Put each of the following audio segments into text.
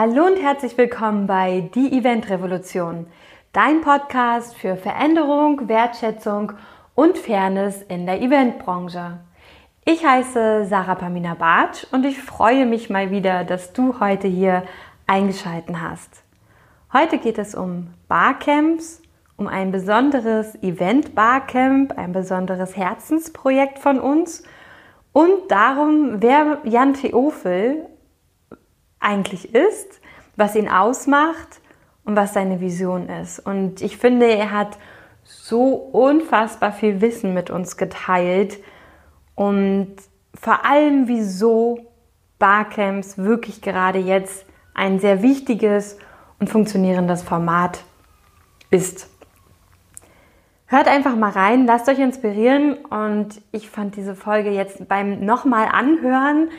Hallo und herzlich willkommen bei Die Event Revolution, dein Podcast für Veränderung, Wertschätzung und Fairness in der Eventbranche. Ich heiße Sarah Pamina Bartsch und ich freue mich mal wieder, dass du heute hier eingeschalten hast. Heute geht es um Barcamps, um ein besonderes Event Barcamp, ein besonderes Herzensprojekt von uns und darum, wer Jan Theofel eigentlich ist, was ihn ausmacht und was seine Vision ist. Und ich finde, er hat so unfassbar viel Wissen mit uns geteilt und vor allem, wieso Barcamps wirklich gerade jetzt ein sehr wichtiges und funktionierendes Format ist. Hört einfach mal rein, lasst euch inspirieren und ich fand diese Folge jetzt beim nochmal anhören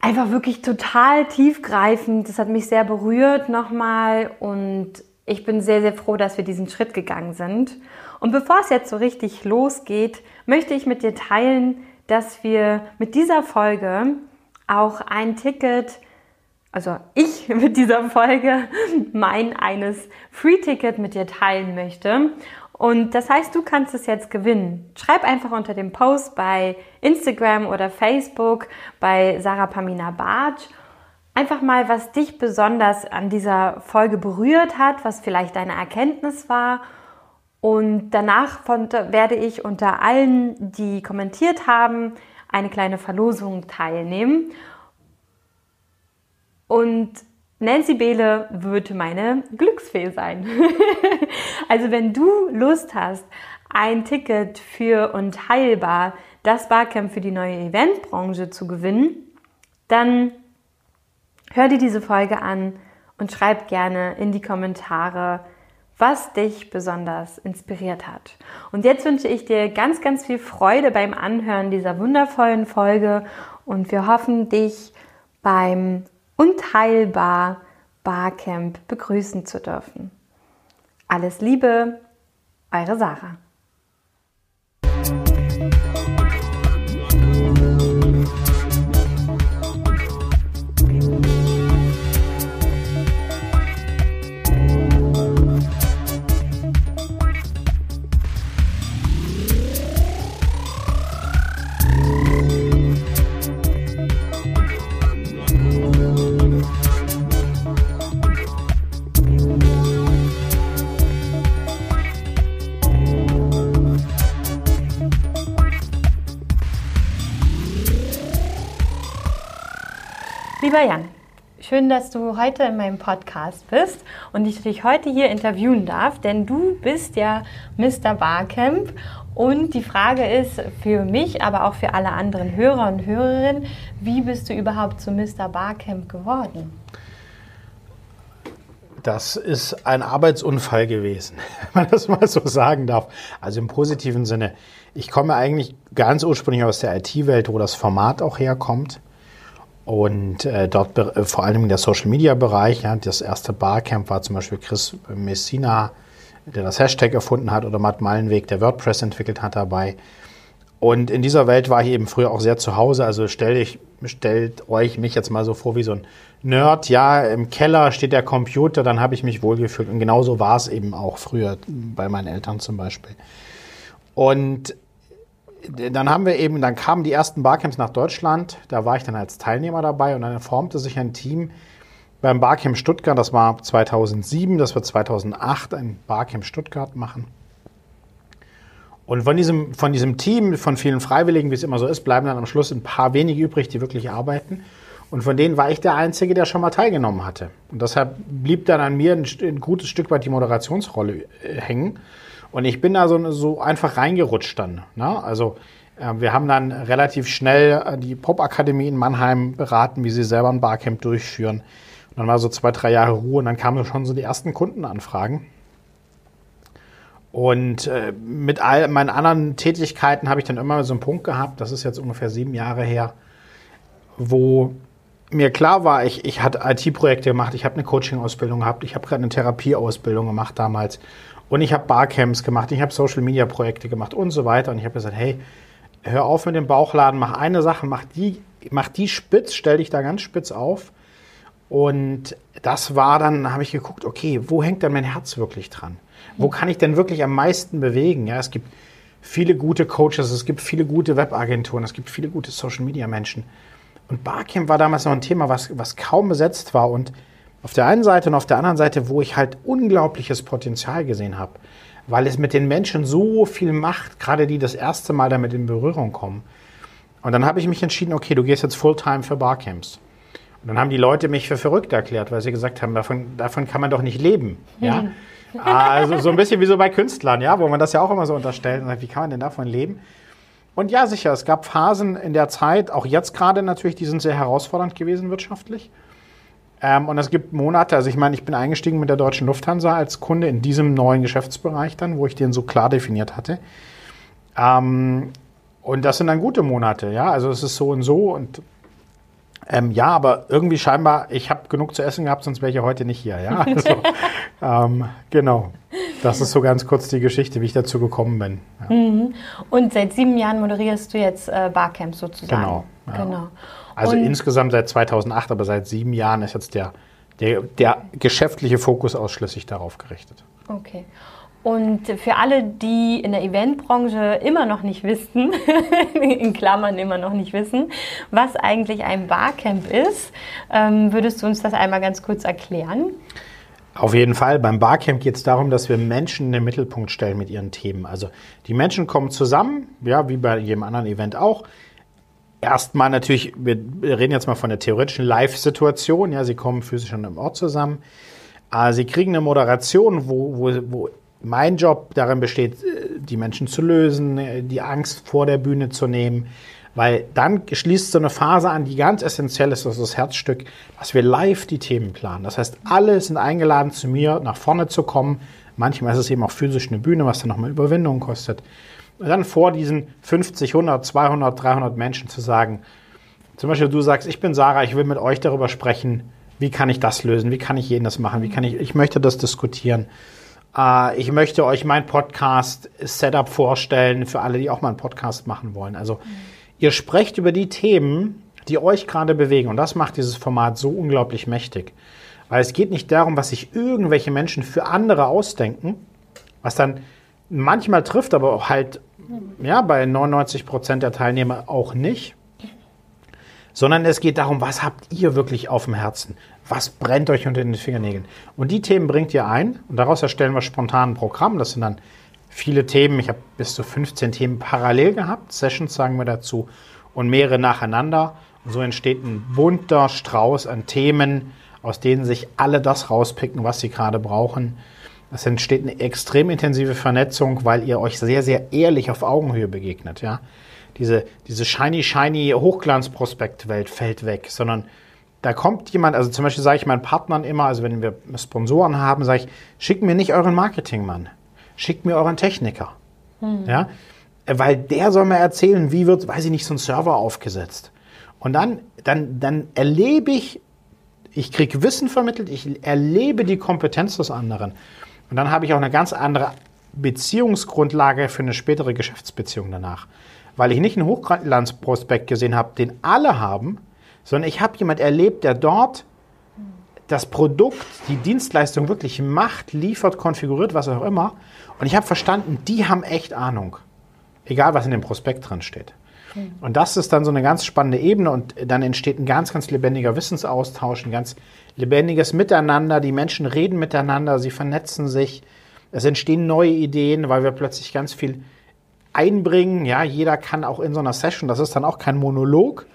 einfach wirklich total tiefgreifend. Das hat mich sehr berührt nochmal und ich bin sehr, sehr froh, dass wir diesen Schritt gegangen sind. Und bevor es jetzt so richtig losgeht, möchte ich mit dir teilen, dass wir mit dieser Folge auch ein Ticket, also ich mit dieser Folge mein eines Free-Ticket mit dir teilen möchte. Und das heißt, du kannst es jetzt gewinnen. Schreib einfach unter dem Post bei Instagram oder Facebook bei Sarah Pamina Bartsch einfach mal, was dich besonders an dieser Folge berührt hat, was vielleicht deine Erkenntnis war. Und danach werde ich unter allen, die kommentiert haben, eine kleine Verlosung teilnehmen. Und Nancy Behle wird meine Glücksfee sein. also wenn du Lust hast, ein Ticket für Unteilbar, das Barcamp für die neue Eventbranche zu gewinnen, dann hör dir diese Folge an und schreib gerne in die Kommentare, was dich besonders inspiriert hat. Und jetzt wünsche ich dir ganz, ganz viel Freude beim Anhören dieser wundervollen Folge und wir hoffen, dich beim Unteilbar Barcamp begrüßen zu dürfen. Alles Liebe, eure Sarah. Schön, dass du heute in meinem Podcast bist und ich dich heute hier interviewen darf, denn du bist ja Mr. Barcamp und die Frage ist für mich, aber auch für alle anderen Hörer und Hörerinnen, wie bist du überhaupt zu Mr. Barcamp geworden? Das ist ein Arbeitsunfall gewesen, wenn man das mal so sagen darf. Also im positiven Sinne. Ich komme eigentlich ganz ursprünglich aus der IT-Welt, wo das Format auch herkommt. Und äh, dort äh, vor allem der Social Media Bereich, ja, das erste Barcamp war zum Beispiel Chris Messina, der das Hashtag erfunden hat, oder Matt Mallenweg, der WordPress entwickelt hat dabei. Und in dieser Welt war ich eben früher auch sehr zu Hause. Also stell ich, stellt euch mich jetzt mal so vor wie so ein Nerd. Ja, im Keller steht der Computer, dann habe ich mich wohlgefühlt. Und genauso war es eben auch früher bei meinen Eltern zum Beispiel. Und dann haben wir eben, dann kamen die ersten Barcamps nach Deutschland. Da war ich dann als Teilnehmer dabei und dann formte sich ein Team beim Barcamp Stuttgart. Das war 2007, das wird 2008 ein Barcamp Stuttgart machen. Und von diesem, von diesem Team, von vielen Freiwilligen, wie es immer so ist, bleiben dann am Schluss ein paar wenige übrig, die wirklich arbeiten. Und von denen war ich der Einzige, der schon mal teilgenommen hatte. Und deshalb blieb dann an mir ein, ein gutes Stück weit die Moderationsrolle äh, hängen. Und ich bin da so, so einfach reingerutscht dann. Ne? Also äh, wir haben dann relativ schnell äh, die Pop-Akademie in Mannheim beraten, wie sie selber ein Barcamp durchführen. Und dann war so zwei, drei Jahre Ruhe und dann kamen schon so die ersten Kundenanfragen. Und äh, mit all meinen anderen Tätigkeiten habe ich dann immer so einen Punkt gehabt, das ist jetzt ungefähr sieben Jahre her, wo mir klar war, ich, ich hatte IT-Projekte gemacht, ich habe eine Coaching-Ausbildung gehabt, ich habe gerade eine Therapie-Ausbildung gemacht damals und ich habe Barcamps gemacht, ich habe Social-Media-Projekte gemacht und so weiter. Und ich habe gesagt, hey, hör auf mit dem Bauchladen, mach eine Sache, mach die, mach die spitz, stell dich da ganz spitz auf Und das war dann, habe ich geguckt, okay, wo hängt denn mein Herz wirklich dran? Wo kann ich denn wirklich am meisten bewegen? Ja, es gibt viele gute Coaches, es gibt viele gute Webagenturen, es gibt viele gute Social Media Menschen. Und Barcamp war damals noch ein Thema, was, was kaum besetzt war. Und auf der einen Seite und auf der anderen Seite, wo ich halt unglaubliches Potenzial gesehen habe, weil es mit den Menschen so viel macht, gerade die das erste Mal damit in Berührung kommen. Und dann habe ich mich entschieden, okay, du gehst jetzt Fulltime für Barcamps. Und dann haben die Leute mich für verrückt erklärt, weil sie gesagt haben, davon, davon kann man doch nicht leben. Ja? Also so ein bisschen wie so bei Künstlern, ja, wo man das ja auch immer so unterstellt. Und sagt, wie kann man denn davon leben? Und ja, sicher, es gab Phasen in der Zeit, auch jetzt gerade natürlich, die sind sehr herausfordernd gewesen wirtschaftlich. Ähm, und es gibt Monate, also ich meine, ich bin eingestiegen mit der Deutschen Lufthansa als Kunde in diesem neuen Geschäftsbereich dann, wo ich den so klar definiert hatte. Ähm, und das sind dann gute Monate, ja, also es ist so und so und ähm, ja, aber irgendwie scheinbar, ich habe genug zu essen gehabt, sonst wäre ich ja heute nicht hier. Ja? Also, ähm, genau. Das ist so ganz kurz die Geschichte, wie ich dazu gekommen bin. Ja. Mhm. Und seit sieben Jahren moderierst du jetzt äh, Barcamps sozusagen. Genau. Ja. genau. Also Und insgesamt seit 2008, aber seit sieben Jahren ist jetzt der, der, der geschäftliche Fokus ausschließlich darauf gerichtet. Okay. Und für alle, die in der Eventbranche immer noch nicht wissen, in Klammern immer noch nicht wissen, was eigentlich ein Barcamp ist, ähm, würdest du uns das einmal ganz kurz erklären? Auf jeden Fall. Beim Barcamp geht es darum, dass wir Menschen in den Mittelpunkt stellen mit ihren Themen. Also die Menschen kommen zusammen, ja, wie bei jedem anderen Event auch. Erstmal natürlich, wir reden jetzt mal von der theoretischen Live-Situation. Ja, sie kommen physisch an einem Ort zusammen. Äh, sie kriegen eine Moderation, wo, wo, wo mein Job darin besteht, äh, die Menschen zu lösen, äh, die Angst vor der Bühne zu nehmen, weil dann schließt so eine Phase an, die ganz essentiell ist, das ist das Herzstück, dass wir live die Themen planen. Das heißt, alle sind eingeladen, zu mir nach vorne zu kommen. Manchmal ist es eben auch physisch eine Bühne, was dann nochmal Überwindung kostet. Dann vor diesen 50, 100, 200, 300 Menschen zu sagen, zum Beispiel du sagst, ich bin Sarah, ich will mit euch darüber sprechen, wie kann ich das lösen, wie kann ich jenes machen, wie kann ich, ich möchte das diskutieren. Äh, ich möchte euch mein Podcast-Setup vorstellen für alle, die auch mal einen Podcast machen wollen. Also mhm. ihr sprecht über die Themen, die euch gerade bewegen. Und das macht dieses Format so unglaublich mächtig. Weil es geht nicht darum, was sich irgendwelche Menschen für andere ausdenken, was dann manchmal trifft, aber auch halt ja, bei 99 Prozent der Teilnehmer auch nicht. Sondern es geht darum, was habt ihr wirklich auf dem Herzen? Was brennt euch unter den Fingernägeln? Und die Themen bringt ihr ein und daraus erstellen wir spontan ein Programm. Das sind dann viele Themen. Ich habe bis zu 15 Themen parallel gehabt. Sessions sagen wir dazu und mehrere nacheinander. Und so entsteht ein bunter Strauß an Themen, aus denen sich alle das rauspicken, was sie gerade brauchen. Es entsteht eine extrem intensive Vernetzung, weil ihr euch sehr, sehr ehrlich auf Augenhöhe begegnet. Ja? Diese, diese shiny, shiny Hochglanzprospektwelt fällt weg, sondern da kommt jemand, also zum Beispiel sage ich meinen Partnern immer, also wenn wir Sponsoren haben, sage ich, schickt mir nicht euren Marketingmann, schickt mir euren Techniker. Hm. Ja? Weil der soll mir erzählen, wie wird, weiß ich nicht, so ein Server aufgesetzt. Und dann, dann, dann erlebe ich, ich kriege Wissen vermittelt, ich erlebe die Kompetenz des anderen. Und dann habe ich auch eine ganz andere Beziehungsgrundlage für eine spätere Geschäftsbeziehung danach. Weil ich nicht einen Hochglanzprospekt gesehen habe, den alle haben, sondern ich habe jemand erlebt, der dort das Produkt, die Dienstleistung wirklich macht, liefert, konfiguriert, was auch immer. Und ich habe verstanden, die haben echt Ahnung. Egal, was in dem Prospekt drin steht. Und das ist dann so eine ganz spannende Ebene und dann entsteht ein ganz, ganz lebendiger Wissensaustausch, ein ganz lebendiges Miteinander. Die Menschen reden miteinander, sie vernetzen sich. Es entstehen neue Ideen, weil wir plötzlich ganz viel einbringen. Ja, jeder kann auch in so einer Session, das ist dann auch kein Monolog,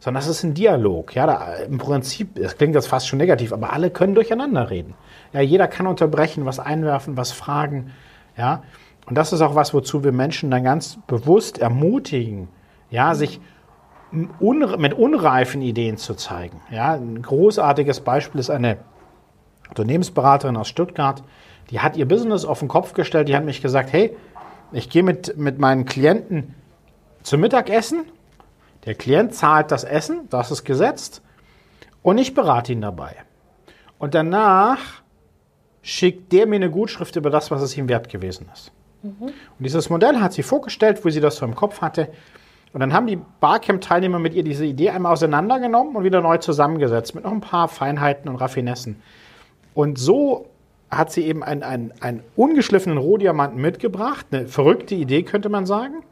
sondern das ist ein Dialog. Ja, da, im Prinzip, das klingt jetzt fast schon negativ, aber alle können durcheinander reden. Ja, jeder kann unterbrechen, was einwerfen, was fragen. Ja, und das ist auch was, wozu wir Menschen dann ganz bewusst ermutigen, ja, sich mit unreifen Ideen zu zeigen. Ja, ein großartiges Beispiel ist eine Unternehmensberaterin aus Stuttgart, die hat ihr Business auf den Kopf gestellt, die hat mich gesagt, hey, ich gehe mit, mit meinen Klienten zum Mittagessen, der Klient zahlt das Essen, das ist gesetzt, und ich berate ihn dabei. Und danach schickt der mir eine Gutschrift über das, was es ihm wert gewesen ist. Mhm. Und dieses Modell hat sie vorgestellt, wo sie das so im Kopf hatte. Und dann haben die Barcamp-Teilnehmer mit ihr diese Idee einmal auseinandergenommen und wieder neu zusammengesetzt mit noch ein paar Feinheiten und Raffinessen. Und so hat sie eben einen, einen, einen ungeschliffenen Rohdiamanten mitgebracht. Eine verrückte Idee, könnte man sagen.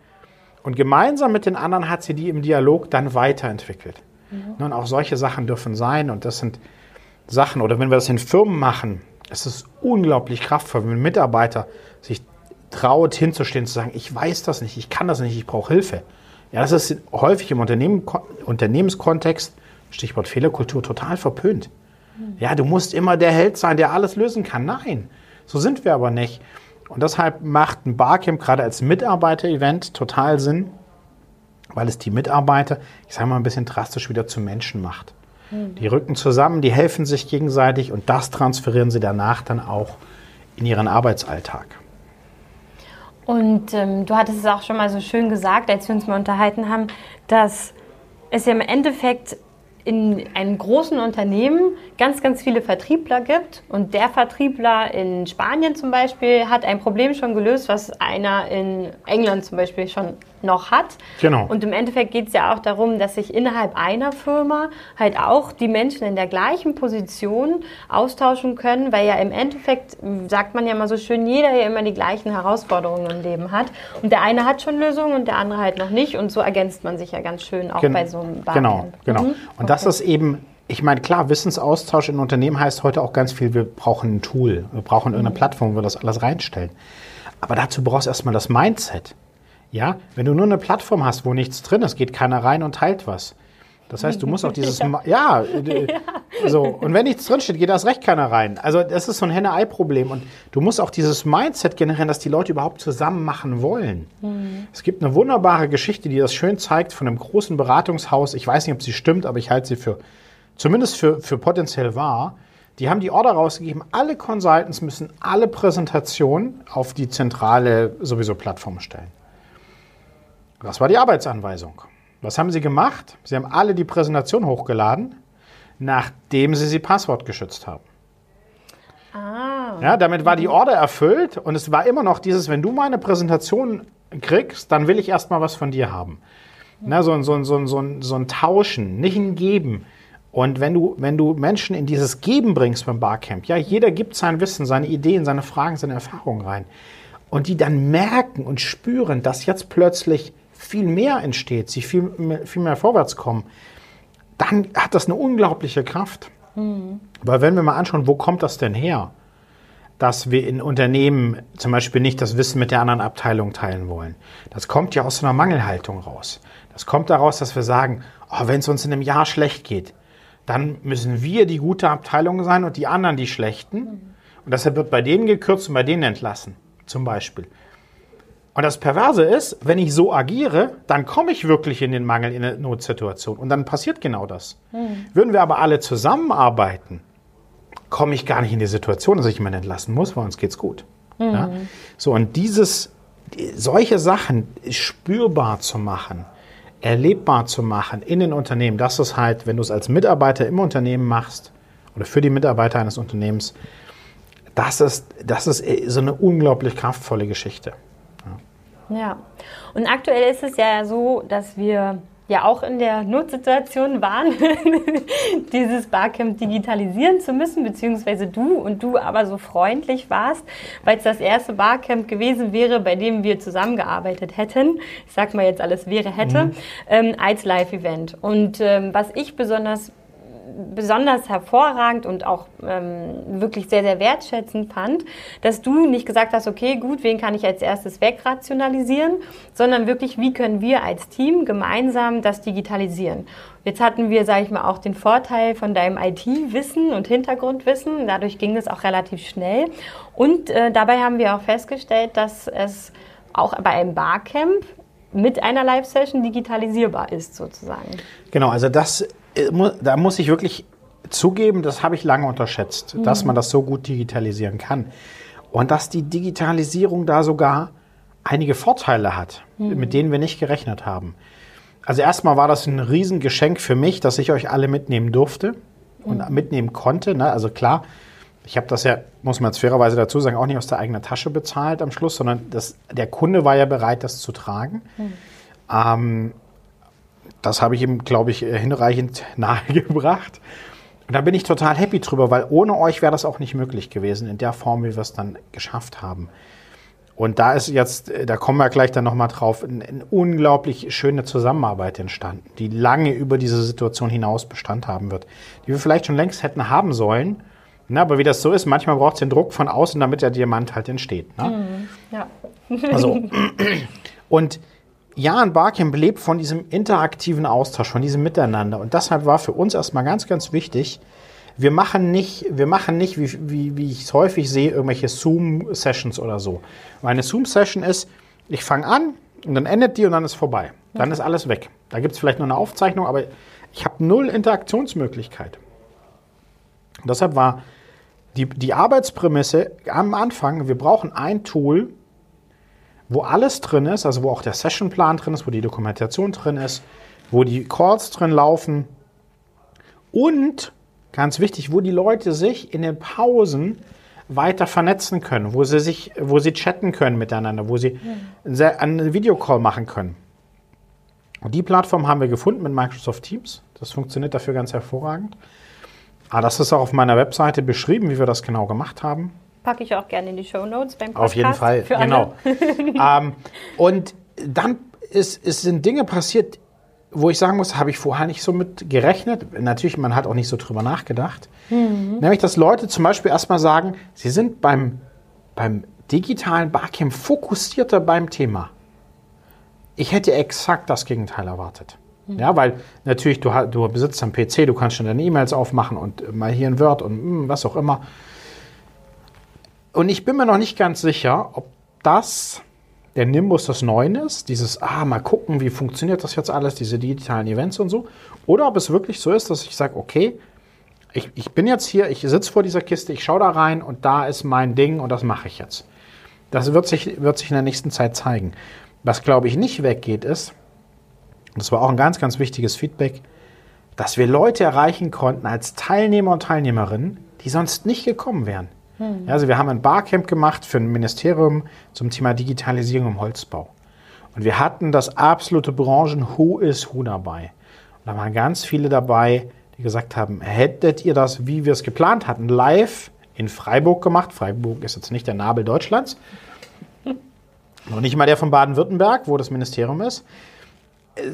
Und gemeinsam mit den anderen hat sie die im Dialog dann weiterentwickelt. Mhm. Und auch solche Sachen dürfen sein. Und das sind Sachen, oder wenn wir das in Firmen machen, es ist unglaublich kraftvoll, wenn ein Mitarbeiter sich traut, hinzustehen, zu sagen, ich weiß das nicht, ich kann das nicht, ich brauche Hilfe. Ja, das ist häufig im Unternehmen, Unternehmenskontext, Stichwort Fehlerkultur, total verpönt. Ja, du musst immer der Held sein, der alles lösen kann. Nein, so sind wir aber nicht. Und deshalb macht ein Barcamp gerade als Mitarbeiter-Event total Sinn, weil es die Mitarbeiter, ich sage mal ein bisschen drastisch, wieder zu Menschen macht. Die rücken zusammen, die helfen sich gegenseitig und das transferieren sie danach dann auch in ihren Arbeitsalltag. Und ähm, du hattest es auch schon mal so schön gesagt, als wir uns mal unterhalten haben, dass es ja im Endeffekt in einem großen Unternehmen ganz, ganz viele Vertriebler gibt. Und der Vertriebler in Spanien zum Beispiel hat ein Problem schon gelöst, was einer in England zum Beispiel schon noch hat. Genau. Und im Endeffekt geht es ja auch darum, dass sich innerhalb einer Firma halt auch die Menschen in der gleichen Position austauschen können, weil ja im Endeffekt, sagt man ja mal so schön, jeder ja immer die gleichen Herausforderungen im Leben hat. Und der eine hat schon Lösungen und der andere halt noch nicht. Und so ergänzt man sich ja ganz schön auch Gen bei so einem Barcamp. Genau, genau. Mhm. Und okay. das ist eben ich meine, klar, Wissensaustausch in Unternehmen heißt heute auch ganz viel, wir brauchen ein Tool, wir brauchen irgendeine mhm. Plattform, wo wir das alles reinstellen. Aber dazu brauchst du erstmal das Mindset. Ja, wenn du nur eine Plattform hast, wo nichts drin ist, geht keiner rein und teilt was. Das heißt, du musst auch dieses, ja, ja, so. Und wenn nichts drinsteht, geht das recht keiner rein. Also, das ist so ein Henne-Ei-Problem. Und du musst auch dieses Mindset generieren, dass die Leute überhaupt zusammen machen wollen. Mhm. Es gibt eine wunderbare Geschichte, die das schön zeigt von einem großen Beratungshaus. Ich weiß nicht, ob sie stimmt, aber ich halte sie für, zumindest für, für potenziell wahr. Die haben die Order rausgegeben, alle Consultants müssen alle Präsentationen auf die zentrale sowieso Plattform stellen. Das war die Arbeitsanweisung. Was haben Sie gemacht? Sie haben alle die Präsentation hochgeladen, nachdem Sie sie passwortgeschützt haben. Ah. Ja, damit war die Order erfüllt und es war immer noch dieses, wenn du meine Präsentation kriegst, dann will ich erstmal was von dir haben. Na, so, so, so, so, so ein Tauschen, nicht ein Geben. Und wenn du, wenn du Menschen in dieses Geben bringst beim Barcamp, ja, jeder gibt sein Wissen, seine Ideen, seine Fragen, seine Erfahrungen rein. Und die dann merken und spüren, dass jetzt plötzlich viel mehr entsteht, sie viel, mehr, viel mehr vorwärts kommen, dann hat das eine unglaubliche Kraft. Mhm. Weil wenn wir mal anschauen, wo kommt das denn her? dass wir in Unternehmen zum Beispiel nicht das Wissen mit der anderen Abteilung teilen wollen. Das kommt ja aus so einer Mangelhaltung raus. Das kommt daraus, dass wir sagen, oh, wenn es uns in einem Jahr schlecht geht, dann müssen wir die gute Abteilung sein und die anderen die schlechten. Mhm. Und deshalb wird bei denen gekürzt und bei denen entlassen, zum Beispiel. Und das Perverse ist, wenn ich so agiere, dann komme ich wirklich in den Mangel, in eine Notsituation. Und dann passiert genau das. Mhm. Würden wir aber alle zusammenarbeiten, komme ich gar nicht in die Situation, dass ich jemanden entlassen muss, weil uns geht's gut. Mhm. Ja? So, und dieses, solche Sachen spürbar zu machen, erlebbar zu machen in den Unternehmen, das ist halt, wenn du es als Mitarbeiter im Unternehmen machst oder für die Mitarbeiter eines Unternehmens, das ist, das ist so eine unglaublich kraftvolle Geschichte. Ja, und aktuell ist es ja so, dass wir ja auch in der Notsituation waren, dieses Barcamp digitalisieren zu müssen, beziehungsweise du und du aber so freundlich warst, weil es das erste Barcamp gewesen wäre, bei dem wir zusammengearbeitet hätten. Ich sag mal jetzt alles wäre hätte, mhm. ähm, als Live-Event. Und ähm, was ich besonders besonders hervorragend und auch ähm, wirklich sehr, sehr wertschätzend fand, dass du nicht gesagt hast, okay, gut, wen kann ich als erstes wegrationalisieren, sondern wirklich, wie können wir als Team gemeinsam das digitalisieren. Jetzt hatten wir, sage ich mal, auch den Vorteil von deinem IT-Wissen und Hintergrundwissen. Dadurch ging es auch relativ schnell. Und äh, dabei haben wir auch festgestellt, dass es auch bei einem Barcamp mit einer Live-Session digitalisierbar ist, sozusagen. Genau, also das da muss ich wirklich zugeben, das habe ich lange unterschätzt, mhm. dass man das so gut digitalisieren kann. Und dass die Digitalisierung da sogar einige Vorteile hat, mhm. mit denen wir nicht gerechnet haben. Also erstmal war das ein Riesengeschenk für mich, dass ich euch alle mitnehmen durfte und mhm. mitnehmen konnte. Ne? Also klar, ich habe das ja, muss man jetzt fairerweise dazu sagen, auch nicht aus der eigenen Tasche bezahlt am Schluss, sondern das, der Kunde war ja bereit, das zu tragen. Mhm. Ähm, das habe ich ihm, glaube ich, hinreichend nahegebracht. Und da bin ich total happy drüber, weil ohne euch wäre das auch nicht möglich gewesen, in der Form, wie wir es dann geschafft haben. Und da ist jetzt, da kommen wir gleich dann nochmal drauf, eine, eine unglaublich schöne Zusammenarbeit entstanden, die lange über diese Situation hinaus Bestand haben wird, die wir vielleicht schon längst hätten haben sollen. Na, aber wie das so ist, manchmal braucht es den Druck von außen, damit der Diamant halt entsteht. Ne? Mhm, ja. also, und Jan Barcamp lebt von diesem interaktiven Austausch, von diesem Miteinander. Und deshalb war für uns erstmal ganz, ganz wichtig, wir machen nicht, wir machen nicht, wie, wie, wie ich es häufig sehe, irgendwelche Zoom-Sessions oder so. Meine Zoom-Session ist, ich fange an und dann endet die und dann ist vorbei. Dann ist alles weg. Da gibt es vielleicht nur eine Aufzeichnung, aber ich habe null Interaktionsmöglichkeit. Und deshalb war die, die Arbeitsprämisse am Anfang, wir brauchen ein Tool, wo alles drin ist, also wo auch der Sessionplan drin ist, wo die Dokumentation drin ist, wo die Calls drin laufen und ganz wichtig, wo die Leute sich in den Pausen weiter vernetzen können, wo sie sich, wo sie chatten können miteinander, wo sie einen Videocall machen können. Und die Plattform haben wir gefunden mit Microsoft Teams. Das funktioniert dafür ganz hervorragend. Aber ah, das ist auch auf meiner Webseite beschrieben, wie wir das genau gemacht haben. Packe ich auch gerne in die Show Notes beim Podcast. Auf jeden Fall, genau. ähm, und dann ist, ist, sind Dinge passiert, wo ich sagen muss, habe ich vorher nicht so mit gerechnet. Natürlich, man hat auch nicht so drüber nachgedacht. Mhm. Nämlich, dass Leute zum Beispiel erstmal sagen, sie sind beim, beim digitalen Barcamp fokussierter beim Thema. Ich hätte exakt das Gegenteil erwartet. Mhm. Ja, weil natürlich, du, du besitzt einen PC, du kannst schon deine E-Mails aufmachen und mal hier ein Word und hm, was auch immer. Und ich bin mir noch nicht ganz sicher, ob das der Nimbus des Neuen ist, dieses, ah, mal gucken, wie funktioniert das jetzt alles, diese digitalen Events und so, oder ob es wirklich so ist, dass ich sage, okay, ich, ich bin jetzt hier, ich sitze vor dieser Kiste, ich schaue da rein und da ist mein Ding und das mache ich jetzt. Das wird sich, wird sich in der nächsten Zeit zeigen. Was, glaube ich, nicht weggeht, ist, und das war auch ein ganz, ganz wichtiges Feedback, dass wir Leute erreichen konnten als Teilnehmer und Teilnehmerinnen, die sonst nicht gekommen wären. Hm. Also wir haben ein Barcamp gemacht für ein Ministerium zum Thema Digitalisierung im Holzbau. Und wir hatten das absolute Branchen-Who is Who dabei. Und da waren ganz viele dabei, die gesagt haben, hättet ihr das, wie wir es geplant hatten, live in Freiburg gemacht. Freiburg ist jetzt nicht der Nabel Deutschlands. Noch nicht mal der von Baden-Württemberg, wo das Ministerium ist.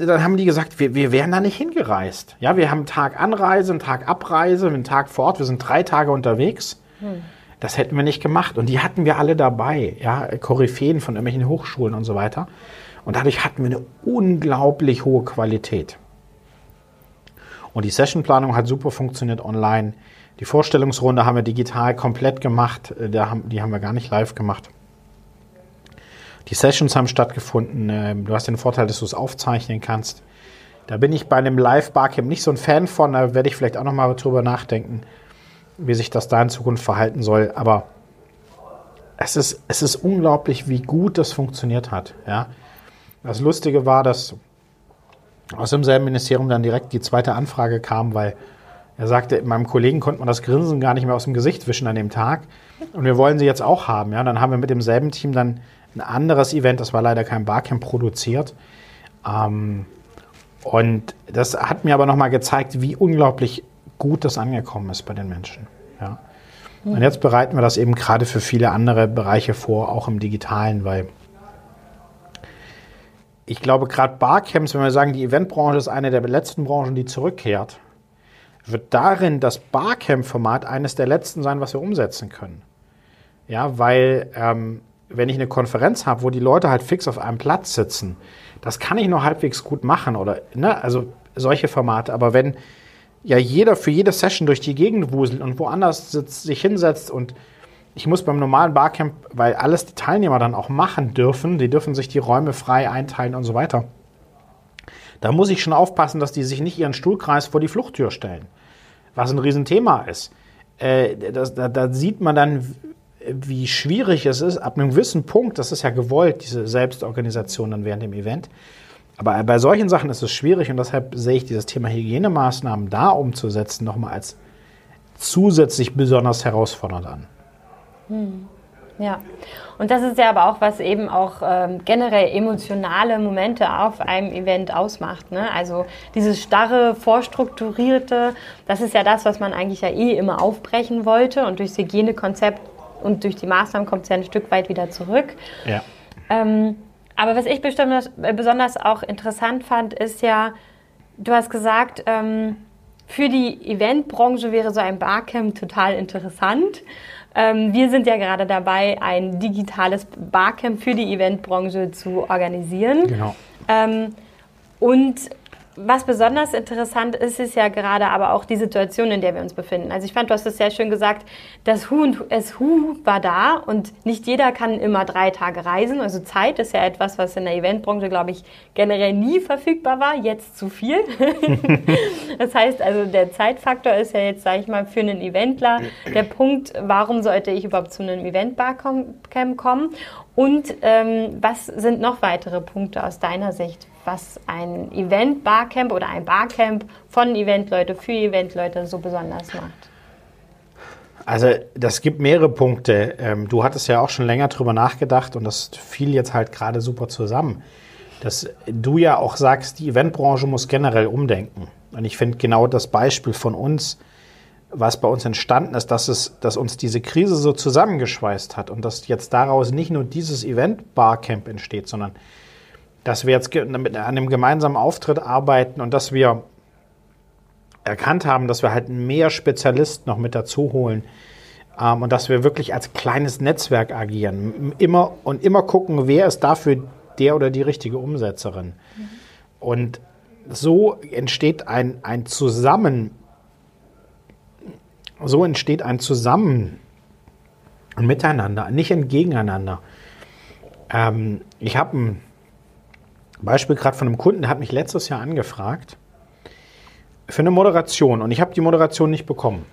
Dann haben die gesagt, wir, wir wären da nicht hingereist. Ja, wir haben einen Tag Anreise, einen Tag Abreise, einen Tag vor Ort. Wir sind drei Tage unterwegs. Hm. Das hätten wir nicht gemacht. Und die hatten wir alle dabei, ja, Koryphäen von irgendwelchen Hochschulen und so weiter. Und dadurch hatten wir eine unglaublich hohe Qualität. Und die Sessionplanung hat super funktioniert online. Die Vorstellungsrunde haben wir digital komplett gemacht. Äh, die haben wir gar nicht live gemacht. Die Sessions haben stattgefunden. Ähm, du hast den Vorteil, dass du es aufzeichnen kannst. Da bin ich bei einem Live-Barcamp nicht so ein Fan von. Da werde ich vielleicht auch noch mal drüber nachdenken wie sich das da in Zukunft verhalten soll. Aber es ist, es ist unglaublich, wie gut das funktioniert hat. Ja? Das Lustige war, dass aus demselben Ministerium dann direkt die zweite Anfrage kam, weil er sagte, meinem Kollegen konnte man das Grinsen gar nicht mehr aus dem Gesicht wischen an dem Tag. Und wir wollen sie jetzt auch haben. Ja? Dann haben wir mit demselben Team dann ein anderes Event, das war leider kein Barcamp, produziert. Ähm, und das hat mir aber nochmal gezeigt, wie unglaublich gut das angekommen ist bei den Menschen. Ja. Und jetzt bereiten wir das eben gerade für viele andere Bereiche vor, auch im digitalen, weil ich glaube, gerade Barcamps, wenn wir sagen, die Eventbranche ist eine der letzten Branchen, die zurückkehrt, wird darin das Barcamp-Format eines der letzten sein, was wir umsetzen können. Ja, weil ähm, wenn ich eine Konferenz habe, wo die Leute halt fix auf einem Platz sitzen, das kann ich nur halbwegs gut machen oder ne, also solche Formate. Aber wenn ja jeder für jede Session durch die Gegend wuselt und woanders sitzt, sich hinsetzt und ich muss beim normalen Barcamp, weil alles die Teilnehmer dann auch machen dürfen, die dürfen sich die Räume frei einteilen und so weiter. Da muss ich schon aufpassen, dass die sich nicht ihren Stuhlkreis vor die Fluchttür stellen. Was ein Riesenthema ist. Äh, das, da, da sieht man dann, wie schwierig es ist, ab einem gewissen Punkt, das ist ja gewollt, diese Selbstorganisation dann während dem Event, aber bei solchen Sachen ist es schwierig und deshalb sehe ich dieses Thema Hygienemaßnahmen da umzusetzen nochmal als zusätzlich besonders herausfordernd an. Hm. Ja, und das ist ja aber auch, was eben auch ähm, generell emotionale Momente auf einem Event ausmacht. Ne? Also dieses starre, vorstrukturierte, das ist ja das, was man eigentlich ja eh immer aufbrechen wollte. Und durchs Hygienekonzept und durch die Maßnahmen kommt es ja ein Stück weit wieder zurück. Ja. Ähm, aber was ich besonders, besonders auch interessant fand, ist ja, du hast gesagt, ähm, für die Eventbranche wäre so ein Barcamp total interessant. Ähm, wir sind ja gerade dabei, ein digitales Barcamp für die Eventbranche zu organisieren. Genau. Ähm, und was besonders interessant ist, ist ja gerade aber auch die Situation, in der wir uns befinden. Also ich fand, du hast es sehr schön gesagt, das Hu und das Hu war da und nicht jeder kann immer drei Tage reisen. Also Zeit ist ja etwas, was in der Eventbranche, glaube ich, generell nie verfügbar war, jetzt zu viel. das heißt also, der Zeitfaktor ist ja jetzt, sage ich mal, für einen Eventler der Punkt, warum sollte ich überhaupt zu einem Eventbarcamp kommen? Und ähm, was sind noch weitere Punkte aus deiner Sicht, was ein Event-Barcamp oder ein Barcamp von Eventleute für Eventleute so besonders macht? Also das gibt mehrere Punkte. Ähm, du hattest ja auch schon länger drüber nachgedacht und das fiel jetzt halt gerade super zusammen. Dass du ja auch sagst, die Eventbranche muss generell umdenken. Und ich finde genau das Beispiel von uns, was bei uns entstanden ist, dass, es, dass uns diese Krise so zusammengeschweißt hat und dass jetzt daraus nicht nur dieses Event Barcamp entsteht, sondern dass wir jetzt mit einem gemeinsamen Auftritt arbeiten und dass wir erkannt haben, dass wir halt mehr Spezialisten noch mit dazu holen ähm, und dass wir wirklich als kleines Netzwerk agieren. Immer und immer gucken, wer ist dafür der oder die richtige Umsetzerin. Mhm. Und so entsteht ein, ein Zusammen, so entsteht ein Zusammen Miteinander, nicht ein Gegeneinander. Ähm, ich habe ein Beispiel gerade von einem Kunden, der hat mich letztes Jahr angefragt für eine Moderation und ich habe die Moderation nicht bekommen.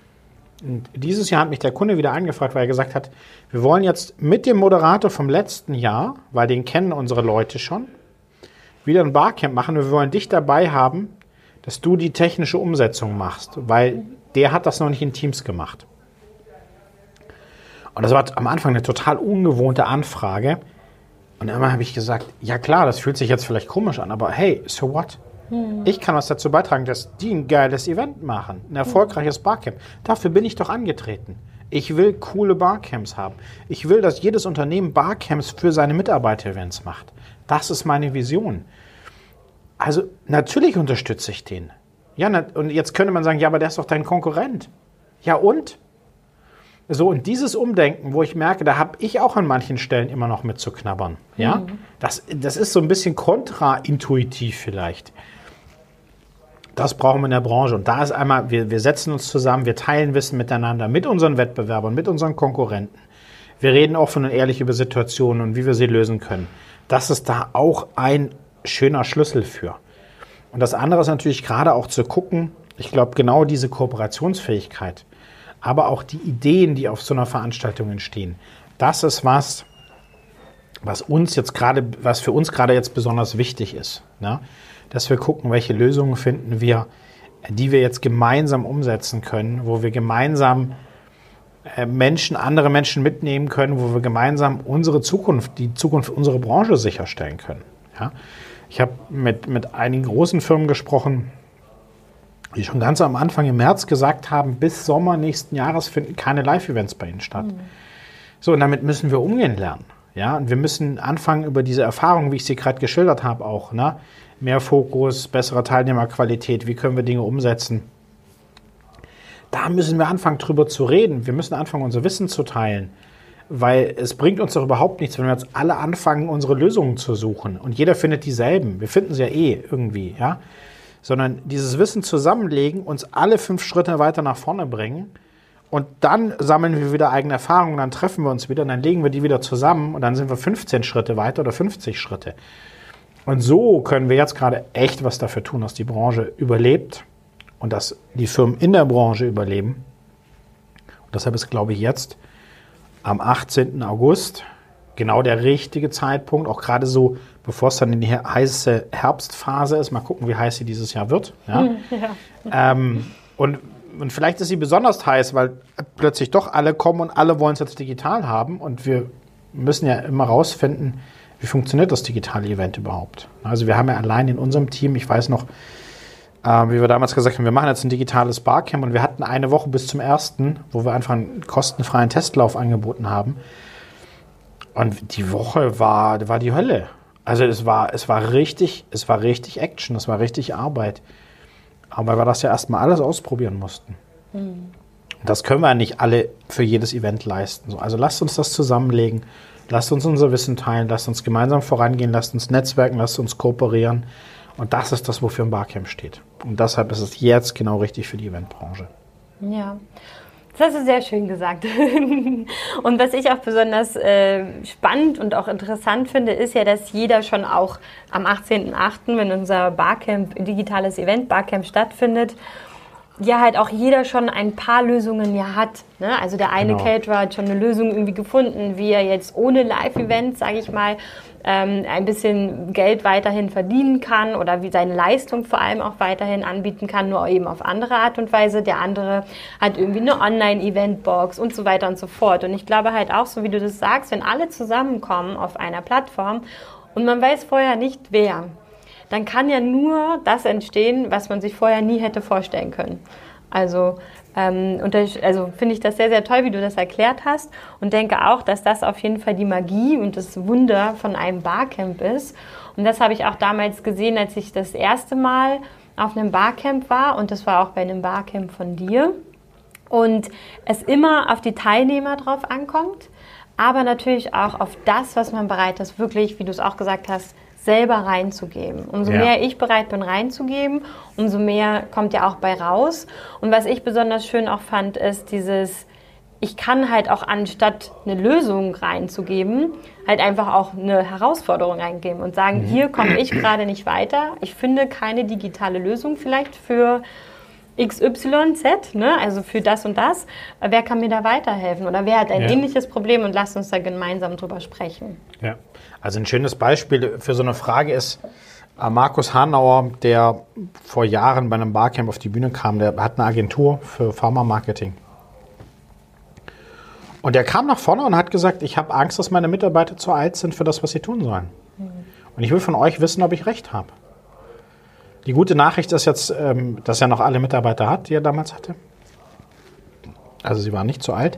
Und dieses Jahr hat mich der Kunde wieder angefragt, weil er gesagt hat, wir wollen jetzt mit dem Moderator vom letzten Jahr, weil den kennen unsere Leute schon, wieder ein Barcamp machen und wir wollen dich dabei haben, dass du die technische Umsetzung machst, weil der hat das noch nicht in Teams gemacht. Und das war am Anfang eine total ungewohnte Anfrage, und einmal habe ich gesagt, ja klar, das fühlt sich jetzt vielleicht komisch an, aber hey, so what? Hm. Ich kann was dazu beitragen, dass die ein geiles Event machen, ein erfolgreiches Barcamp. Dafür bin ich doch angetreten. Ich will coole Barcamps haben. Ich will, dass jedes Unternehmen Barcamps für seine Mitarbeiter-Events macht. Das ist meine Vision. Also natürlich unterstütze ich den. Ja, und jetzt könnte man sagen, ja, aber der ist doch dein Konkurrent. Ja und? So, und dieses Umdenken, wo ich merke, da habe ich auch an manchen Stellen immer noch mit zu knabbern. Ja? Mhm. Das, das ist so ein bisschen kontraintuitiv vielleicht. Das brauchen wir in der Branche. Und da ist einmal, wir, wir setzen uns zusammen, wir teilen Wissen miteinander, mit unseren Wettbewerbern, mit unseren Konkurrenten. Wir reden offen und ehrlich über Situationen und wie wir sie lösen können. Das ist da auch ein schöner Schlüssel für. Und das andere ist natürlich gerade auch zu gucken, ich glaube, genau diese Kooperationsfähigkeit aber auch die Ideen, die auf so einer Veranstaltung entstehen. Das ist was, was uns jetzt gerade, was für uns gerade jetzt besonders wichtig ist. Ne? Dass wir gucken, welche Lösungen finden wir, die wir jetzt gemeinsam umsetzen können, wo wir gemeinsam äh, Menschen, andere Menschen mitnehmen können, wo wir gemeinsam unsere Zukunft, die Zukunft unserer Branche sicherstellen können. Ja? Ich habe mit, mit einigen großen Firmen gesprochen, die schon ganz am Anfang im März gesagt haben, bis Sommer nächsten Jahres finden keine Live-Events bei ihnen statt. Mhm. So, und damit müssen wir umgehen lernen. Ja, und wir müssen anfangen über diese Erfahrungen, wie ich sie gerade geschildert habe, auch, ne? Mehr Fokus, bessere Teilnehmerqualität, wie können wir Dinge umsetzen? Da müssen wir anfangen, drüber zu reden. Wir müssen anfangen, unser Wissen zu teilen. Weil es bringt uns doch überhaupt nichts, wenn wir jetzt alle anfangen, unsere Lösungen zu suchen. Und jeder findet dieselben. Wir finden sie ja eh irgendwie, ja sondern dieses Wissen zusammenlegen, uns alle fünf Schritte weiter nach vorne bringen. Und dann sammeln wir wieder eigene Erfahrungen, dann treffen wir uns wieder, und dann legen wir die wieder zusammen und dann sind wir 15 Schritte weiter oder 50 Schritte. Und so können wir jetzt gerade echt was dafür tun, dass die Branche überlebt und dass die Firmen in der Branche überleben. Und deshalb ist, glaube ich, jetzt am 18. August genau der richtige Zeitpunkt, auch gerade so, bevor es dann in die heiße Herbstphase ist. Mal gucken, wie heiß sie dieses Jahr wird. Ja? ja. Ähm, und und vielleicht ist sie besonders heiß, weil plötzlich doch alle kommen und alle wollen es jetzt digital haben und wir müssen ja immer rausfinden, wie funktioniert das digitale Event überhaupt. Also wir haben ja allein in unserem Team, ich weiß noch, äh, wie wir damals gesagt haben, wir machen jetzt ein digitales Barcamp und wir hatten eine Woche bis zum ersten, wo wir einfach einen kostenfreien Testlauf angeboten haben. Und die Woche war, war die Hölle. Also es war, es war richtig, es war richtig Action, es war richtig Arbeit. Aber wir das ja erstmal alles ausprobieren mussten. Mhm. Das können wir ja nicht alle für jedes Event leisten. Also lasst uns das zusammenlegen, lasst uns unser Wissen teilen, lasst uns gemeinsam vorangehen, lasst uns netzwerken, lasst uns kooperieren. Und das ist das, wofür ein Barcamp steht. Und deshalb ist es jetzt genau richtig für die Eventbranche. Ja. Das du sehr schön gesagt. und was ich auch besonders äh, spannend und auch interessant finde, ist ja, dass jeder schon auch am 18.08., wenn unser Barcamp, digitales Event Barcamp stattfindet, ja halt auch jeder schon ein paar Lösungen ja hat. Ne? Also der eine genau. Caterer hat schon eine Lösung irgendwie gefunden, wie er jetzt ohne Live-Event, sage ich mal, ähm, ein bisschen Geld weiterhin verdienen kann oder wie seine Leistung vor allem auch weiterhin anbieten kann, nur eben auf andere Art und Weise. Der andere hat irgendwie eine Online-Event-Box und so weiter und so fort. Und ich glaube halt auch, so wie du das sagst, wenn alle zusammenkommen auf einer Plattform und man weiß vorher nicht wer, dann kann ja nur das entstehen, was man sich vorher nie hätte vorstellen können. Also, ähm, also finde ich das sehr, sehr toll, wie du das erklärt hast und denke auch, dass das auf jeden Fall die Magie und das Wunder von einem Barcamp ist. Und das habe ich auch damals gesehen, als ich das erste Mal auf einem Barcamp war und das war auch bei einem Barcamp von dir. Und es immer auf die Teilnehmer drauf ankommt, aber natürlich auch auf das, was man bereit ist, wirklich, wie du es auch gesagt hast, selber reinzugeben. Umso ja. mehr ich bereit bin reinzugeben, umso mehr kommt ja auch bei raus. Und was ich besonders schön auch fand, ist dieses, ich kann halt auch anstatt eine Lösung reinzugeben, halt einfach auch eine Herausforderung reingeben und sagen, mhm. hier komme ich gerade nicht weiter. Ich finde keine digitale Lösung vielleicht für XYZ, ne? also für das und das. Wer kann mir da weiterhelfen? Oder wer hat ein ja. ähnliches Problem und lasst uns da gemeinsam drüber sprechen. Ja. Also ein schönes Beispiel für so eine Frage ist äh, Markus Hanauer, der vor Jahren bei einem Barcamp auf die Bühne kam. Der hat eine Agentur für Pharma-Marketing. Und er kam nach vorne und hat gesagt, ich habe Angst, dass meine Mitarbeiter zu alt sind für das, was sie tun sollen. Mhm. Und ich will von euch wissen, ob ich recht habe. Die gute Nachricht ist jetzt, ähm, dass er noch alle Mitarbeiter hat, die er damals hatte. Also sie waren nicht zu alt.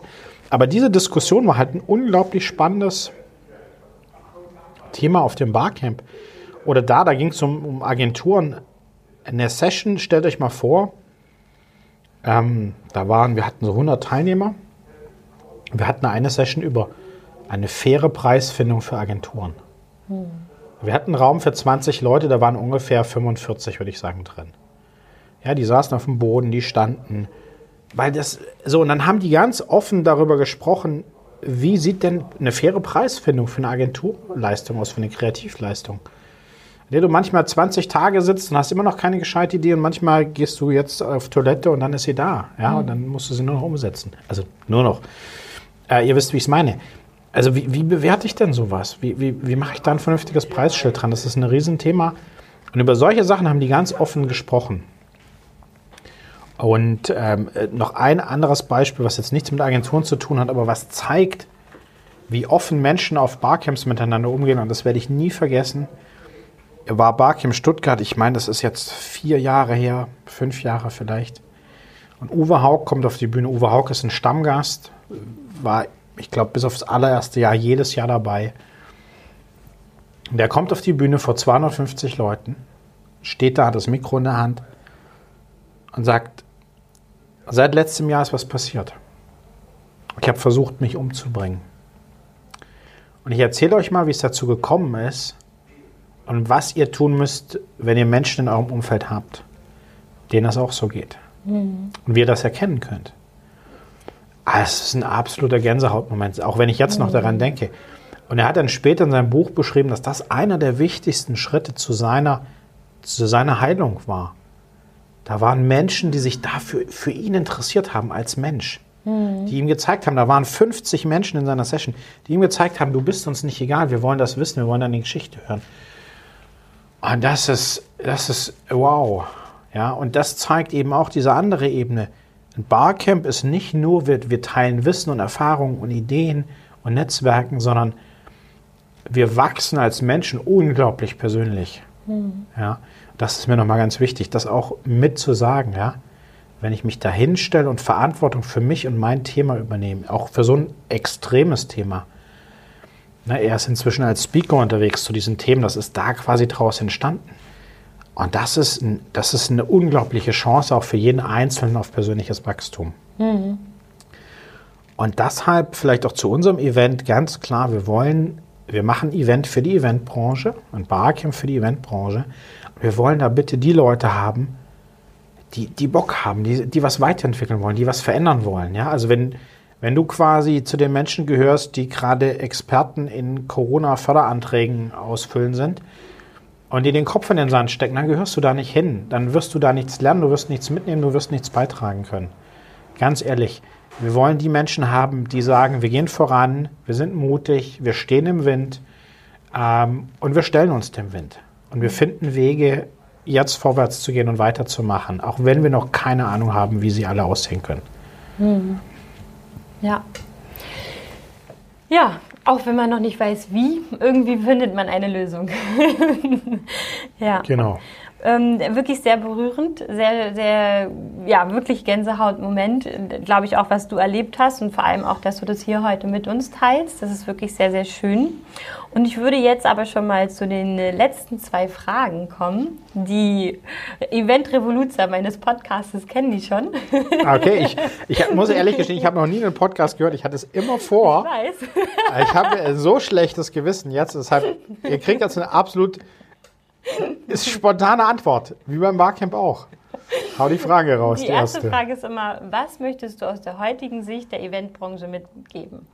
Aber diese Diskussion war halt ein unglaublich spannendes Thema auf dem Barcamp oder da, da ging es um, um, Agenturen. Eine Session, stellt euch mal vor, ähm, da waren, wir hatten so 100 Teilnehmer. Wir hatten eine Session über eine faire Preisfindung für Agenturen. Hm. Wir hatten einen Raum für 20 Leute, da waren ungefähr 45, würde ich sagen, drin. Ja, die saßen auf dem Boden, die standen. Weil das, so, und dann haben die ganz offen darüber gesprochen, wie sieht denn eine faire Preisfindung für eine Agenturleistung aus, für eine Kreativleistung? In der du manchmal 20 Tage sitzt und hast immer noch keine gescheite Idee und manchmal gehst du jetzt auf Toilette und dann ist sie da. Ja, mhm. und dann musst du sie nur noch umsetzen. Also nur noch. Äh, ihr wisst, wie ich es meine. Also wie, wie, bewerte ich denn sowas? Wie, wie, wie mache ich da ein vernünftiges Preisschild dran? Das ist ein Riesenthema. Und über solche Sachen haben die ganz offen gesprochen. Und ähm, noch ein anderes Beispiel, was jetzt nichts mit Agenturen zu tun hat, aber was zeigt, wie offen Menschen auf Barcamps miteinander umgehen. Und das werde ich nie vergessen. War Barcamp Stuttgart, ich meine, das ist jetzt vier Jahre her, fünf Jahre vielleicht. Und Uwe Haug kommt auf die Bühne. Uwe Haug ist ein Stammgast, war, ich glaube, bis aufs allererste Jahr jedes Jahr dabei. Der kommt auf die Bühne vor 250 Leuten, steht da, hat das Mikro in der Hand und sagt, seit letztem Jahr ist was passiert. Ich habe versucht, mich umzubringen. Und ich erzähle euch mal, wie es dazu gekommen ist und was ihr tun müsst, wenn ihr Menschen in eurem Umfeld habt, denen das auch so geht. Mhm. Und wie ihr das erkennen könnt. Ah, es ist ein absoluter Gänsehautmoment, auch wenn ich jetzt mhm. noch daran denke. Und er hat dann später in seinem Buch beschrieben, dass das einer der wichtigsten Schritte zu seiner, zu seiner Heilung war. Da waren Menschen, die sich dafür für ihn interessiert haben als Mensch. Mhm. Die ihm gezeigt haben, da waren 50 Menschen in seiner Session, die ihm gezeigt haben, du bist uns nicht egal, wir wollen das wissen, wir wollen deine Geschichte hören. Und das ist, das ist wow. Ja, und das zeigt eben auch diese andere Ebene. Ein Barcamp ist nicht nur, wir, wir teilen Wissen und Erfahrungen und Ideen und Netzwerken, sondern wir wachsen als Menschen unglaublich persönlich. Mhm. Ja, das ist mir nochmal ganz wichtig, das auch mit zu sagen. Ja? Wenn ich mich da hinstelle und Verantwortung für mich und mein Thema übernehme, auch für so ein extremes Thema. Na, er ist inzwischen als Speaker unterwegs zu diesen Themen, das ist da quasi draus entstanden. Und das ist, das ist eine unglaubliche Chance auch für jeden Einzelnen auf persönliches Wachstum. Mhm. Und deshalb vielleicht auch zu unserem Event ganz klar, wir wollen, wir machen ein Event für die Eventbranche, ein Barcamp für die Eventbranche. Wir wollen da bitte die Leute haben, die, die Bock haben, die, die was weiterentwickeln wollen, die was verändern wollen. Ja? Also wenn, wenn du quasi zu den Menschen gehörst, die gerade Experten in Corona-Förderanträgen ausfüllen sind, und die den Kopf in den Sand stecken, dann gehörst du da nicht hin. Dann wirst du da nichts lernen, du wirst nichts mitnehmen, du wirst nichts beitragen können. Ganz ehrlich, wir wollen die Menschen haben, die sagen, wir gehen voran, wir sind mutig, wir stehen im Wind ähm, und wir stellen uns dem Wind. Und wir finden Wege, jetzt vorwärts zu gehen und weiterzumachen, auch wenn wir noch keine Ahnung haben, wie sie alle aussehen können. Hm. Ja. Ja, auch wenn man noch nicht weiß, wie, irgendwie findet man eine Lösung. ja. Genau. Ähm, wirklich sehr berührend, sehr, sehr, ja, wirklich Gänsehaut-Moment, glaube ich auch, was du erlebt hast und vor allem auch, dass du das hier heute mit uns teilst. Das ist wirklich sehr, sehr schön. Und ich würde jetzt aber schon mal zu den letzten zwei Fragen kommen. Die Event-Revoluzer meines Podcasts kennen die schon. Ah, okay, ich, ich muss ehrlich gestehen, ich habe noch nie einen Podcast gehört. Ich hatte es immer vor. Ich weiß. Ich habe so schlechtes Gewissen jetzt. Deshalb, ihr kriegt jetzt eine absolut ist spontane Antwort, wie beim Barcamp auch. Hau die Frage raus. Die, die erste, erste Frage ist immer, was möchtest du aus der heutigen Sicht der Eventbranche mitgeben?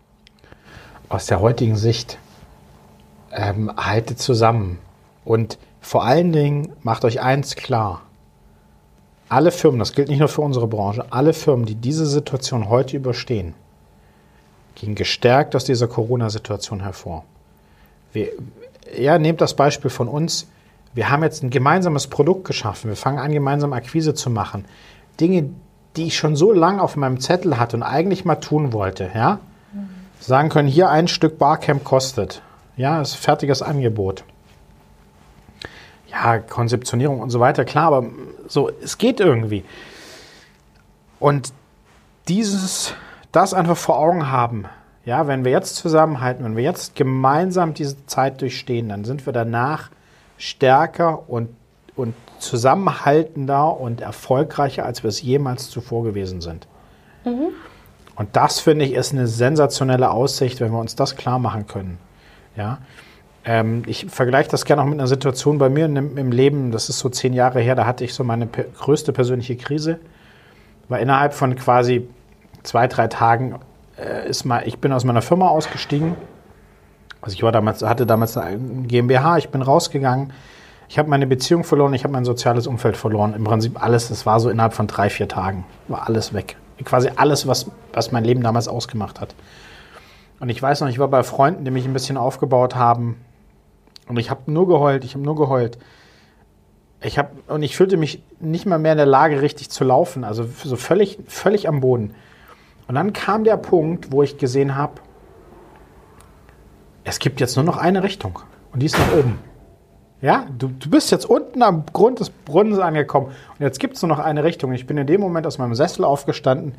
Aus der heutigen Sicht, ähm, haltet zusammen und vor allen Dingen macht euch eins klar. Alle Firmen, das gilt nicht nur für unsere Branche, alle Firmen, die diese Situation heute überstehen, gehen gestärkt aus dieser Corona-Situation hervor. Wir, ja, nehmt das Beispiel von uns wir haben jetzt ein gemeinsames Produkt geschaffen. Wir fangen an, gemeinsam Akquise zu machen. Dinge, die ich schon so lange auf meinem Zettel hatte und eigentlich mal tun wollte, ja? Mhm. Sagen können, hier ein Stück Barcamp kostet. Ja, ist ein fertiges Angebot. Ja, Konzeptionierung und so weiter, klar, aber so, es geht irgendwie. Und dieses, das einfach vor Augen haben, ja, wenn wir jetzt zusammenhalten, wenn wir jetzt gemeinsam diese Zeit durchstehen, dann sind wir danach stärker und, und zusammenhaltender und erfolgreicher, als wir es jemals zuvor gewesen sind. Mhm. Und das, finde ich, ist eine sensationelle Aussicht, wenn wir uns das klar machen können. Ja? Ähm, ich vergleiche das gerne auch mit einer Situation bei mir im, Leben, das ist so zehn Jahre her, da hatte ich so meine per größte persönliche Krise. War innerhalb von quasi zwei, drei Tagen äh, ist mal, ich bin aus meiner Firma ausgestiegen also ich war damals, hatte damals eine GmbH, ich bin rausgegangen. Ich habe meine Beziehung verloren, ich habe mein soziales Umfeld verloren. Im Prinzip alles, das war so innerhalb von drei, vier Tagen, war alles weg. Quasi alles, was, was mein Leben damals ausgemacht hat. Und ich weiß noch, ich war bei Freunden, die mich ein bisschen aufgebaut haben. Und ich habe nur geheult, ich habe nur geheult. Ich habe und ich fühlte mich nicht mal mehr in der Lage, richtig zu laufen, also so völlig, völlig am Boden. Und dann kam der Punkt, wo ich gesehen habe, es gibt jetzt nur noch eine Richtung und die ist nach oben. Ja, du, du bist jetzt unten am Grund des Brunnens angekommen und jetzt gibt es nur noch eine Richtung. Ich bin in dem Moment aus meinem Sessel aufgestanden.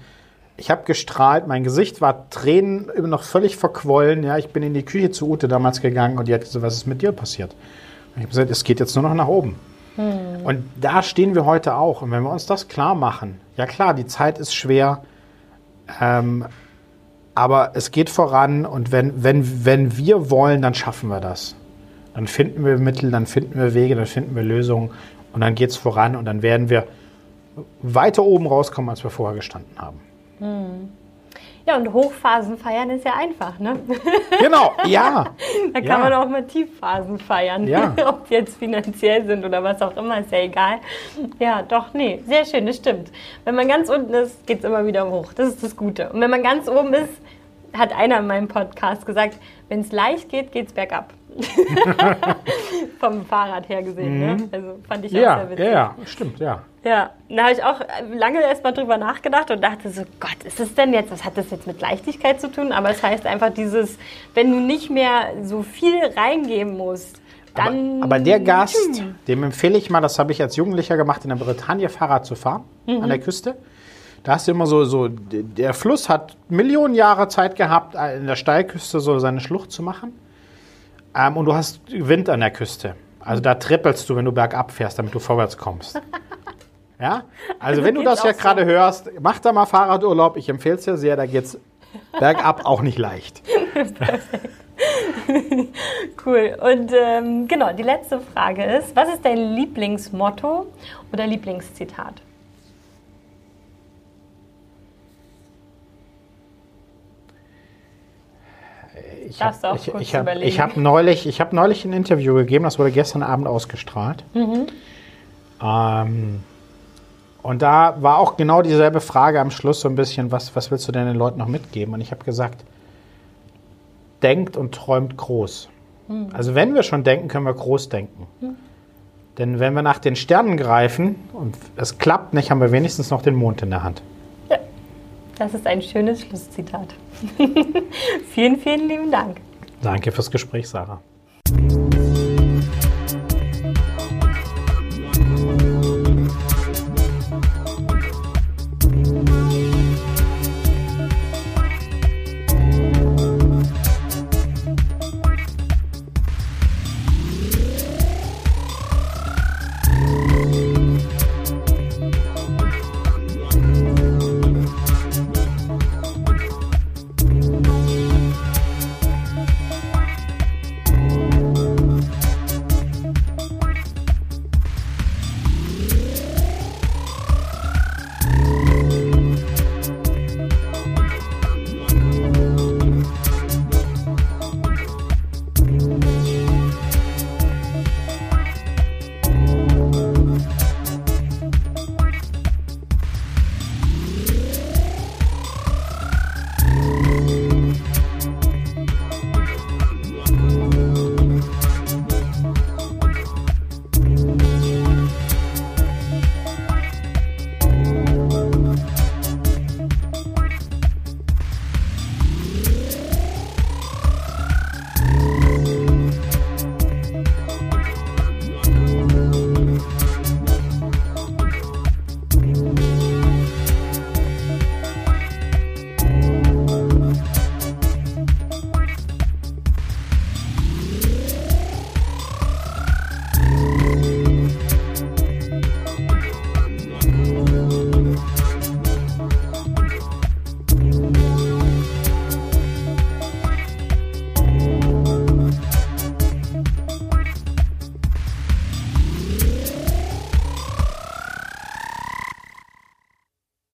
Ich habe gestrahlt, mein Gesicht war Tränen immer noch völlig verquollen. Ja, ich bin in die Küche zu Ute damals gegangen und die hat gesagt, was ist mit dir passiert? Und ich habe gesagt, es geht jetzt nur noch nach oben. Hm. Und da stehen wir heute auch. Und wenn wir uns das klar machen, ja klar, die Zeit ist schwer, ähm, aber es geht voran und wenn, wenn, wenn wir wollen, dann schaffen wir das. Dann finden wir Mittel, dann finden wir Wege, dann finden wir Lösungen und dann geht es voran und dann werden wir weiter oben rauskommen, als wir vorher gestanden haben. Hm. Ja, und Hochphasen feiern ist ja einfach, ne? Genau, ja. da kann ja. man auch mal Tiefphasen feiern. Ja. Ob die jetzt finanziell sind oder was auch immer, ist ja egal. Ja, doch, nee, sehr schön, das stimmt. Wenn man ganz unten ist, geht es immer wieder hoch. Das ist das Gute. Und wenn man ganz oben ist, hat einer in meinem Podcast gesagt, wenn es leicht geht, geht es bergab. Vom Fahrrad her gesehen. Ne? Also fand ich auch Ja, sehr witzig. ja, ja, stimmt, ja. Ja, da habe ich auch lange erst mal drüber nachgedacht und dachte so, Gott, ist es denn jetzt, was hat das jetzt mit Leichtigkeit zu tun? Aber es heißt einfach dieses, wenn du nicht mehr so viel reingeben musst, dann... Aber, aber der Gast, dem empfehle ich mal, das habe ich als Jugendlicher gemacht, in der Bretagne Fahrrad zu fahren, an der Küste. Da hast du immer so, so, der Fluss hat Millionen Jahre Zeit gehabt, in der Steilküste so seine Schlucht zu machen. Ähm, und du hast Wind an der Küste. Also da trippelst du, wenn du bergab fährst, damit du vorwärts kommst. Ja? Also, wenn du das ja gerade hörst, mach da mal Fahrradurlaub. Ich empfehle es dir sehr, da geht's bergab auch nicht leicht. Cool. Und ähm, genau, die letzte Frage ist, was ist dein Lieblingsmotto oder Lieblingszitat? Ich auch ich, ich hab, ich habe neulich, ich hab neulich ein Interview gegeben, das wurde gestern Abend ausgestrahlt. Mhm. Ähm, und da war auch genau dieselbe Frage am Schluss so ein bisschen, was, was willst du denn den Leuten noch mitgeben? Und ich habe gesagt, denkt und träumt groß. Mhm. Also wenn wir schon denken, können wir groß denken. Denn wenn wir nach den Sternen greifen und es klappt nicht, haben wir wenigstens noch den Mond in der Hand. Das ist ein schönes Schlusszitat. vielen, vielen lieben Dank. Danke fürs Gespräch, Sarah.